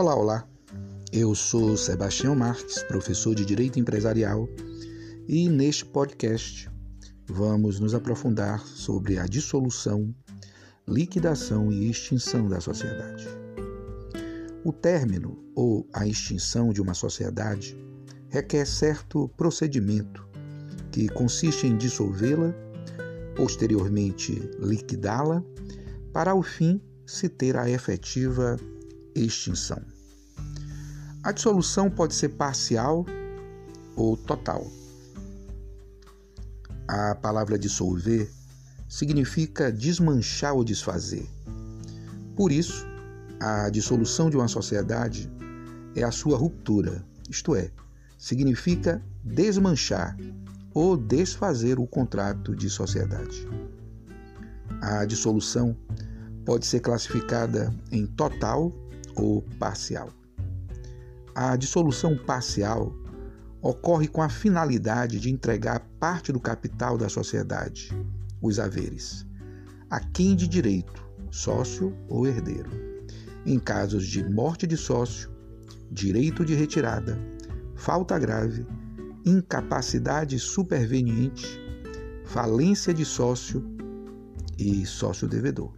Olá, olá. Eu sou Sebastião Marques, professor de Direito Empresarial, e neste podcast vamos nos aprofundar sobre a dissolução, liquidação e extinção da sociedade. O término ou a extinção de uma sociedade requer certo procedimento que consiste em dissolvê-la, posteriormente liquidá-la, para ao fim se ter a efetiva extinção. A dissolução pode ser parcial ou total. A palavra dissolver significa desmanchar ou desfazer. Por isso, a dissolução de uma sociedade é a sua ruptura, isto é, significa desmanchar ou desfazer o contrato de sociedade. A dissolução pode ser classificada em total ou parcial. A dissolução parcial ocorre com a finalidade de entregar parte do capital da sociedade, os haveres, a quem de direito, sócio ou herdeiro. Em casos de morte de sócio, direito de retirada, falta grave, incapacidade superveniente, falência de sócio e sócio devedor.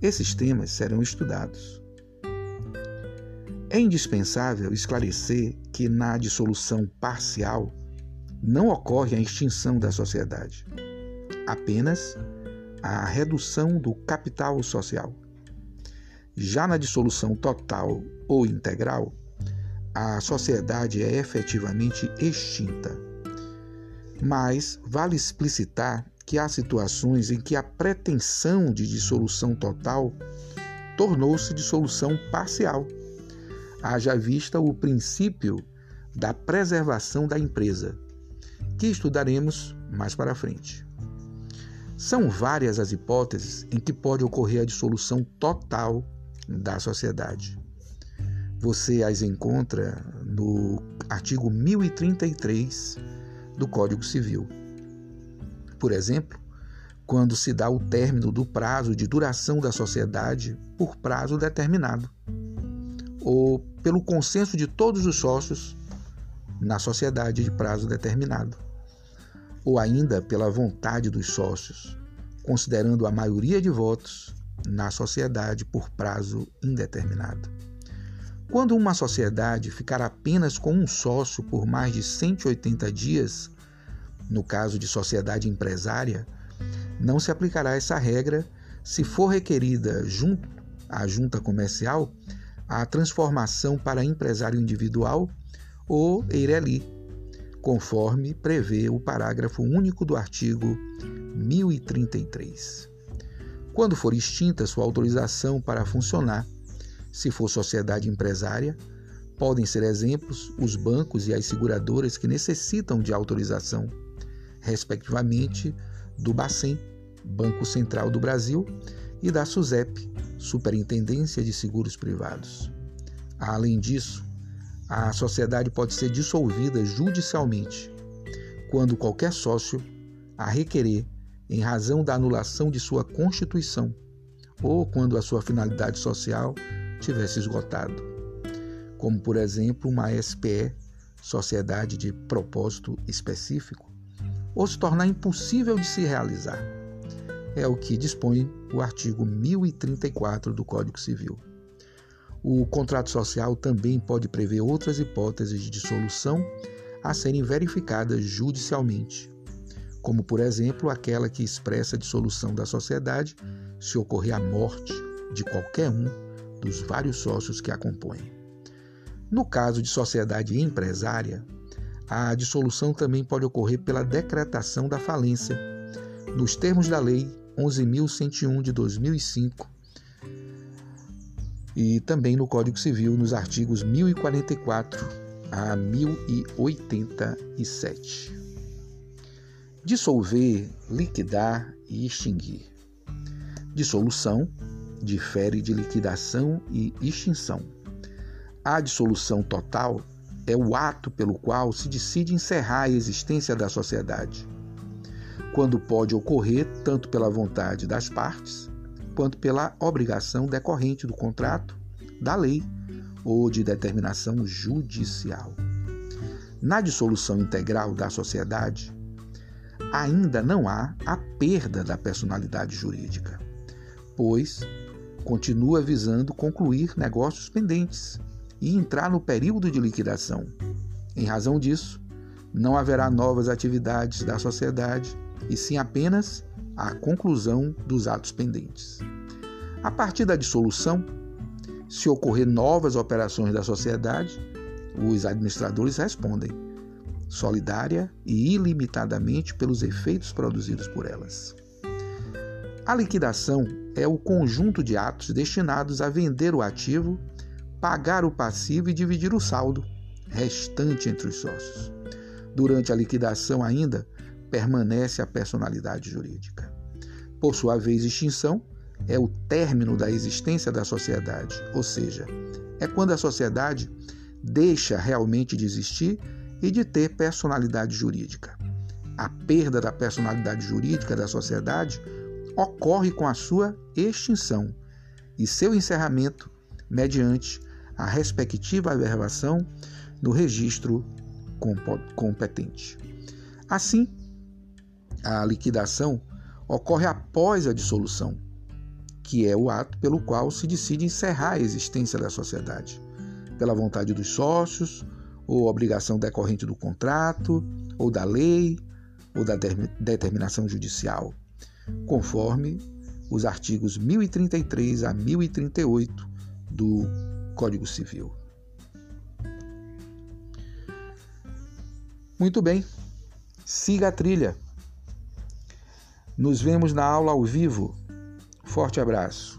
Esses temas serão estudados. É indispensável esclarecer que na dissolução parcial não ocorre a extinção da sociedade, apenas a redução do capital social. Já na dissolução total ou integral, a sociedade é efetivamente extinta. Mas vale explicitar que há situações em que a pretensão de dissolução total tornou-se dissolução parcial haja vista o princípio da preservação da empresa, que estudaremos mais para frente. São várias as hipóteses em que pode ocorrer a dissolução total da sociedade. Você as encontra no artigo 1033 do Código Civil. Por exemplo, quando se dá o término do prazo de duração da sociedade por prazo determinado ou pelo consenso de todos os sócios na sociedade de prazo determinado, ou ainda pela vontade dos sócios, considerando a maioria de votos na sociedade por prazo indeterminado. Quando uma sociedade ficar apenas com um sócio por mais de 180 dias, no caso de sociedade empresária, não se aplicará essa regra se for requerida junto à junta comercial a transformação para empresário individual ou EIRELI, conforme prevê o parágrafo único do artigo 1033. Quando for extinta sua autorização para funcionar, se for sociedade empresária, podem ser exemplos os bancos e as seguradoras que necessitam de autorização, respectivamente, do Bacen, Banco Central do Brasil, e da SUSEP, Superintendência de Seguros Privados. Além disso, a sociedade pode ser dissolvida judicialmente quando qualquer sócio a requerer em razão da anulação de sua constituição ou quando a sua finalidade social tivesse esgotado, como por exemplo uma SPE, sociedade de propósito específico, ou se tornar impossível de se realizar é o que dispõe o artigo 1034 do Código Civil. O contrato social também pode prever outras hipóteses de dissolução a serem verificadas judicialmente, como, por exemplo, aquela que expressa a dissolução da sociedade se ocorrer a morte de qualquer um dos vários sócios que a compõem. No caso de sociedade empresária, a dissolução também pode ocorrer pela decretação da falência, nos termos da Lei 11.101 de 2005 e também no Código Civil, nos artigos 1044 a 1087. Dissolver, liquidar e extinguir. Dissolução difere de liquidação e extinção. A dissolução total é o ato pelo qual se decide encerrar a existência da sociedade quando pode ocorrer tanto pela vontade das partes, quanto pela obrigação decorrente do contrato, da lei ou de determinação judicial. Na dissolução integral da sociedade, ainda não há a perda da personalidade jurídica, pois continua visando concluir negócios pendentes e entrar no período de liquidação. Em razão disso, não haverá novas atividades da sociedade e sim apenas a conclusão dos atos pendentes. A partir da dissolução, se ocorrer novas operações da sociedade, os administradores respondem solidária e ilimitadamente pelos efeitos produzidos por elas. A liquidação é o conjunto de atos destinados a vender o ativo, pagar o passivo e dividir o saldo restante entre os sócios. Durante a liquidação, ainda permanece a personalidade jurídica. Por sua vez, extinção é o término da existência da sociedade, ou seja, é quando a sociedade deixa realmente de existir e de ter personalidade jurídica. A perda da personalidade jurídica da sociedade ocorre com a sua extinção e seu encerramento mediante a respectiva averbação no registro competente. Assim, a liquidação ocorre após a dissolução, que é o ato pelo qual se decide encerrar a existência da sociedade, pela vontade dos sócios, ou obrigação decorrente do contrato, ou da lei, ou da determinação judicial, conforme os artigos 1033 a 1038 do Código Civil. Muito bem, siga a trilha. Nos vemos na aula ao vivo. Forte abraço.